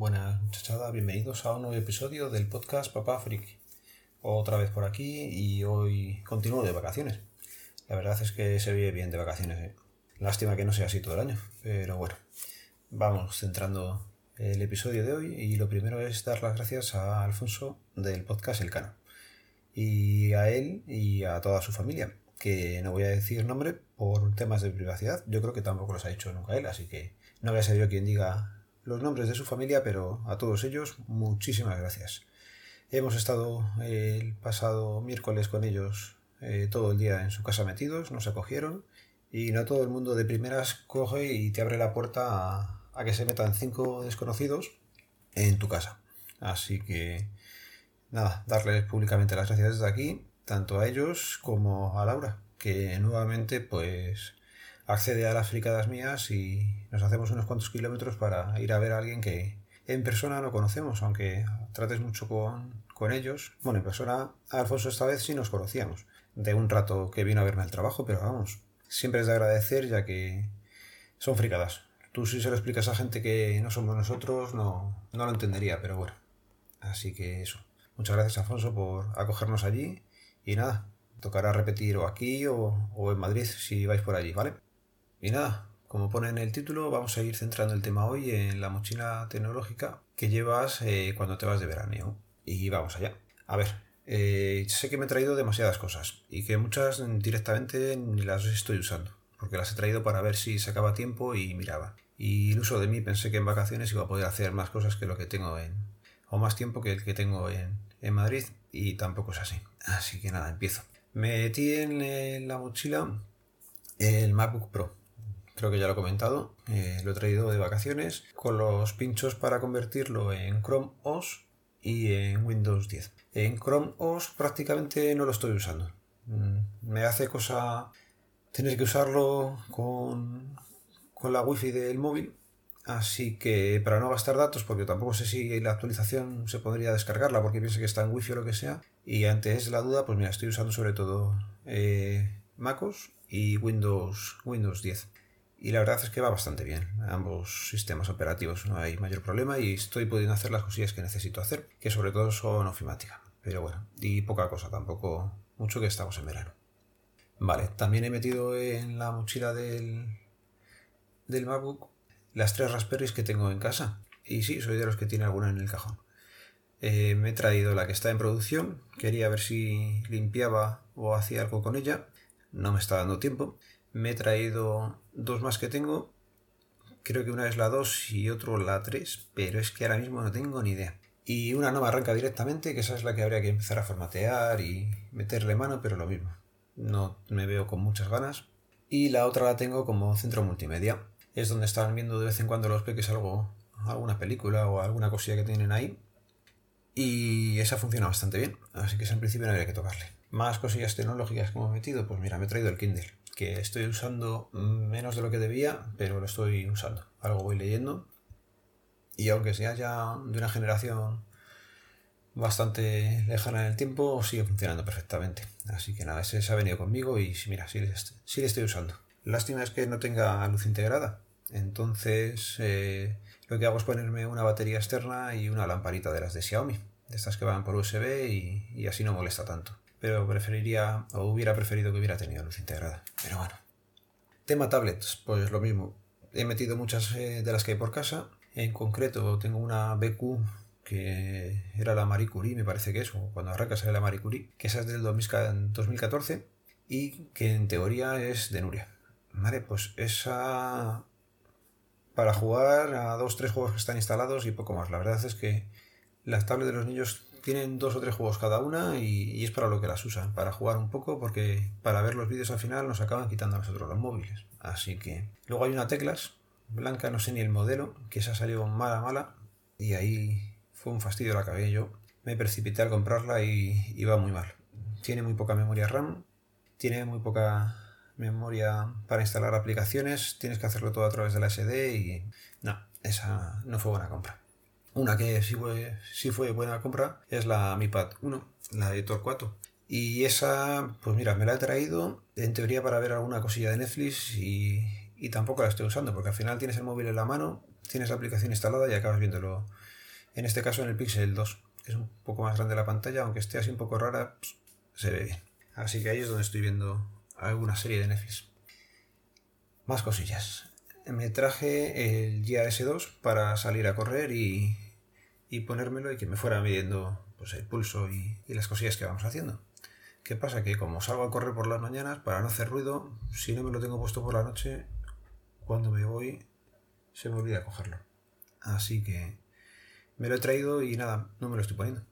Buenas muchachada, bienvenidos a un nuevo episodio del podcast Papá Friki. Otra vez por aquí y hoy continúo de vacaciones. La verdad es que se vive bien de vacaciones. ¿eh? Lástima que no sea así todo el año, pero bueno, vamos centrando el episodio de hoy y lo primero es dar las gracias a Alfonso del podcast El Cano y a él y a toda su familia, que no voy a decir nombre por temas de privacidad, yo creo que tampoco los ha dicho nunca él, así que no voy a ser yo quien diga los nombres de su familia, pero a todos ellos muchísimas gracias. Hemos estado el pasado miércoles con ellos eh, todo el día en su casa metidos, nos acogieron y no todo el mundo de primeras coge y te abre la puerta a, a que se metan cinco desconocidos en tu casa. Así que nada, darles públicamente las gracias desde aquí, tanto a ellos como a Laura, que nuevamente pues accede a las fricadas mías y nos hacemos unos cuantos kilómetros para ir a ver a alguien que en persona no conocemos, aunque trates mucho con, con ellos. Bueno, en persona, Alfonso esta vez sí nos conocíamos, de un rato que vino a verme al trabajo, pero vamos, siempre es de agradecer ya que son fricadas. Tú si se lo explicas a gente que no somos nosotros, no, no lo entendería, pero bueno. Así que eso. Muchas gracias, Alfonso, por acogernos allí. Y nada, tocará repetir o aquí o, o en Madrid si vais por allí, ¿vale? Y nada, como pone en el título, vamos a ir centrando el tema hoy en la mochila tecnológica que llevas eh, cuando te vas de veraneo. Y vamos allá. A ver, eh, sé que me he traído demasiadas cosas y que muchas directamente ni las estoy usando, porque las he traído para ver si sacaba tiempo y miraba. Y el uso de mí pensé que en vacaciones iba a poder hacer más cosas que lo que tengo en... o más tiempo que el que tengo en, en Madrid y tampoco es así. Así que nada, empiezo. Metí en la mochila el MacBook Pro creo que ya lo he comentado, eh, lo he traído de vacaciones con los pinchos para convertirlo en Chrome OS y en Windows 10. En Chrome OS prácticamente no lo estoy usando. Mm, me hace cosa tener que usarlo con, con la wifi del móvil. Así que para no gastar datos, porque tampoco sé si la actualización se podría descargarla porque pienso que está en wifi o lo que sea. Y antes la duda, pues mira, estoy usando sobre todo eh, MacOS y Windows, Windows 10 y la verdad es que va bastante bien. Ambos sistemas operativos no hay mayor problema y estoy pudiendo hacer las cosillas que necesito hacer, que sobre todo son ofimática. Pero bueno, y poca cosa, tampoco mucho que estamos en verano. Vale, también he metido en la mochila del, del MacBook las tres Raspberries que tengo en casa. Y sí, soy de los que tiene alguna en el cajón. Eh, me he traído la que está en producción, quería ver si limpiaba o hacía algo con ella, no me está dando tiempo. Me he traído dos más que tengo. Creo que una es la 2 y otro la 3, pero es que ahora mismo no tengo ni idea. Y una no me arranca directamente, que esa es la que habría que empezar a formatear y meterle mano, pero lo mismo. No me veo con muchas ganas. Y la otra la tengo como centro multimedia. Es donde están viendo de vez en cuando los peques algo, alguna película o alguna cosilla que tienen ahí. Y esa funciona bastante bien, así que esa en principio no habría que tocarle. Más cosillas tecnológicas que hemos metido, pues mira, me he traído el Kindle que estoy usando menos de lo que debía, pero lo estoy usando. Algo voy leyendo. Y aunque sea ya de una generación bastante lejana en el tiempo, sigue funcionando perfectamente. Así que nada, ese se ha venido conmigo y mira, sí, le estoy usando. Lástima es que no tenga luz integrada. Entonces eh, lo que hago es ponerme una batería externa y una lamparita de las de Xiaomi, de estas que van por USB y así no molesta tanto pero preferiría o hubiera preferido que hubiera tenido luz integrada. Pero bueno. Tema tablets, pues lo mismo. He metido muchas eh, de las que hay por casa. En concreto tengo una BQ que era la Marie Curie, me parece que es, o cuando arranca sale la Marie Curie, que esa es del 2014 y que en teoría es de Nuria. Vale, pues esa para jugar a dos, tres juegos que están instalados y poco más. La verdad es que las tablets de los niños tienen dos o tres juegos cada una y, es para lo que las usan, para jugar un poco, porque para ver los vídeos al final nos acaban quitando a nosotros los móviles. Así que luego hay una teclas blanca, no sé ni el modelo, que esa salió mala, mala, y ahí fue un fastidio la acabé yo. Me precipité al comprarla y, y va muy mal. Tiene muy poca memoria RAM, tiene muy poca memoria para instalar aplicaciones, tienes que hacerlo todo a través de la SD y no, esa no fue buena compra. Una que sí fue, sí fue buena compra es la Mi Pad 1, la de Torquato. Y esa, pues mira, me la he traído en teoría para ver alguna cosilla de Netflix y, y tampoco la estoy usando porque al final tienes el móvil en la mano, tienes la aplicación instalada y acabas viéndolo. En este caso en el Pixel 2, que es un poco más grande la pantalla, aunque esté así un poco rara, pues, se ve bien. Así que ahí es donde estoy viendo alguna serie de Netflix. Más cosillas. Me traje el s 2 para salir a correr y, y ponérmelo y que me fuera midiendo pues, el pulso y, las cosillas que vamos haciendo. ¿Qué pasa? Que como salgo a correr por las mañanas, para no hacer ruido, si no me lo tengo puesto por la noche, cuando me voy se me olvida cogerlo. Así que me lo he traído y nada, no me lo estoy poniendo.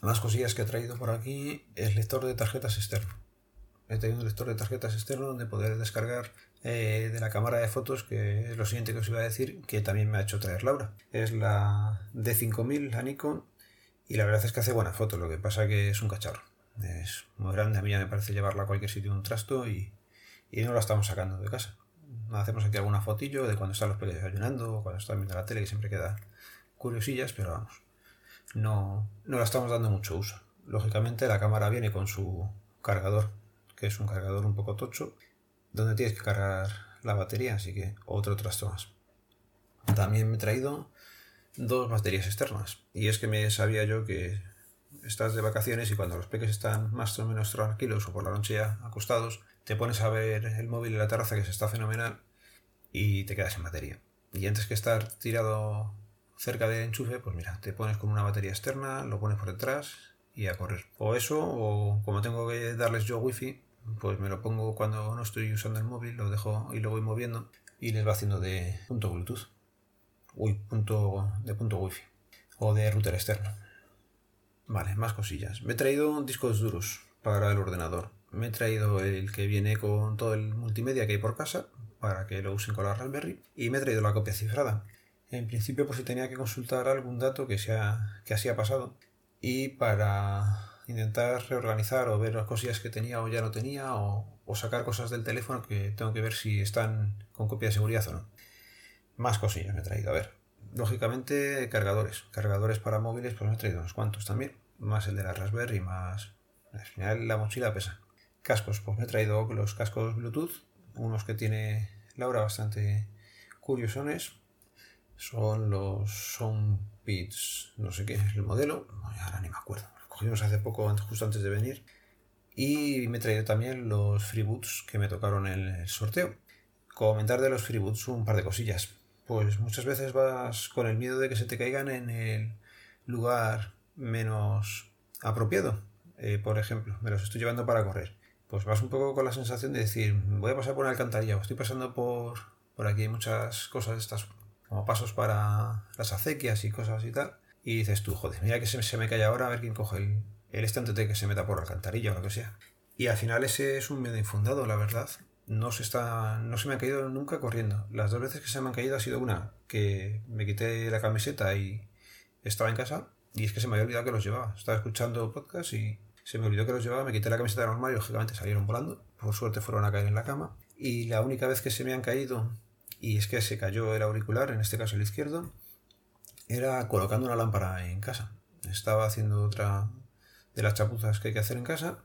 Las cosillas que he traído por aquí es lector de tarjetas externo. Traído un lector de tarjetas externo donde poder descargar eh, de la cámara de fotos, que es lo siguiente que os iba a decir, que también me ha hecho traer Laura. Es la D5000, la Nikon, y la verdad es que hace buenas fotos, lo que pasa que es un cacharro. Es muy grande, a mí ya me parece llevarla a cualquier sitio un trasto y, y no la estamos sacando de casa. Hacemos aquí alguna fotillo de cuando están los pequeños desayunando o cuando están viendo la tele, que siempre queda curiosillas, pero vamos, no, no la estamos dando mucho uso. Lógicamente la cámara viene con su cargador, que es un cargador un poco tocho, donde tienes que cargar la batería, así que otro trasto más. También me he traído dos baterías externas, y es que me sabía yo que estás de vacaciones y cuando los peques están más o menos tranquilos o por la noche ya acostados, te pones a ver el móvil en la terraza que se está fenomenal y te quedas sin batería. Y antes que estar tirado cerca del enchufe, pues mira, te pones con una batería externa, lo pones por detrás y a correr. O eso, o como tengo que darles yo wifi, pues me lo pongo cuando no estoy usando el móvil, lo dejo y lo voy moviendo y les va haciendo de punto Bluetooth. Uy, punto de punto wifi. O de router externo. Vale, más cosillas. Me he traído discos duros para el ordenador. Me he traído el que viene con todo el multimedia que hay por casa para que lo usen con la Raspberry y me he traído la copia cifrada. En principio, pues si tenía que consultar algún dato que, sea, que así ha pasado y para intentar reorganizar o ver las cosillas que tenía o ya no tenía o, sacar cosas del teléfono que tengo que ver si están con copia de seguridad o no. Más cosillas me he traído. A ver, lógicamente cargadores. Cargadores para móviles, pues me he traído unos cuantos también. Más el de la Raspberry, más... Al final la mochila pesa. Cascos, pues me he traído los cascos Bluetooth. Unos que tiene Laura bastante curiosones. Son los Soundbeats, no sé qué es el modelo. Ahora ni me acuerdo. Cogimos hace poco, justo antes de venir. Y me he también los freeboots que me tocaron en el sorteo. Comentar de los freeboots un par de cosillas pues muchas veces vas con el miedo de que se te caigan en el lugar menos apropiado. Eh, por ejemplo, me los estoy llevando para correr. Pues vas un poco con la sensación de decir, voy a pasar por una alcantarilla, o estoy pasando por, por aquí hay muchas cosas estas, como pasos para las acequias y cosas y tal. Y dices tú, joder, mira que se, se me cae ahora, a ver quién coge el, el estante de que se meta por la alcantarilla o lo que sea. Y al final ese es un miedo infundado, la verdad no se, está, no se me han caído nunca corriendo. Las dos veces que se me han caído ha sido una que me quité la camiseta y estaba en casa y es que se me había olvidado que los llevaba. Estaba escuchando podcast y se me olvidó que los llevaba, me quité la camiseta normal y lógicamente salieron volando. Por suerte fueron a caer en la cama. Y la única vez que se me han caído, y es que se cayó el auricular, en este caso el izquierdo, era colocando una lámpara en casa. Estaba haciendo otra de las chapuzas que hay que hacer en casa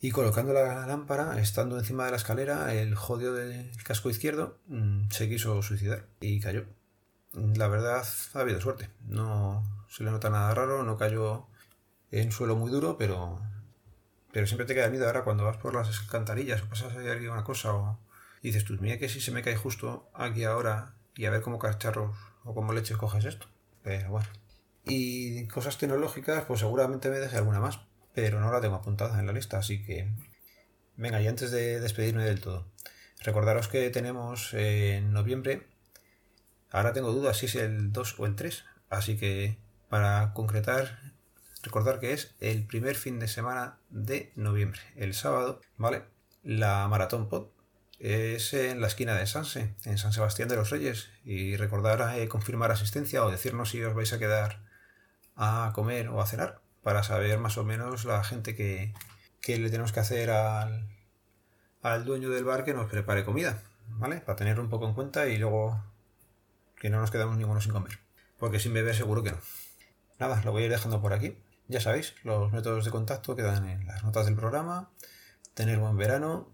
y colocando la lámpara, estando encima de la escalera, el jodido del casco izquierdo mm, se quiso suicidar y cayó. La verdad, ha habido suerte. No se le nota nada raro, no cayó en suelo muy duro, pero, pero siempre te queda miedo ahora cuando vas por las alcantarillas o pasas ahí alguna cosa o dices tú, mira que si se me cae justo aquí ahora y a ver cómo cacharros o cómo leches coges esto. Pero bueno. Y cosas tecnológicas, pues seguramente me deje alguna más pero no la tengo apuntada en la lista, así que venga, y antes de despedirme del todo, recordaros que tenemos en noviembre, ahora tengo dudas si es el 2 o el 3, así que para concretar, recordar que es el primer fin de semana de noviembre, el sábado, ¿vale? La Maratón Pod es en la esquina de Sanse, en San Sebastián de los Reyes, y recordar eh, confirmar asistencia o decirnos si os vais a quedar a comer o a cenar para saber más o menos la gente que, le tenemos que hacer al, al dueño del bar que nos prepare comida, ¿vale? Para tenerlo un poco en cuenta y luego que no nos quedamos ninguno sin comer. Porque sin beber seguro que no. Nada, lo voy a ir dejando por aquí. Ya sabéis, los métodos de contacto quedan en las notas del programa. Tener buen verano.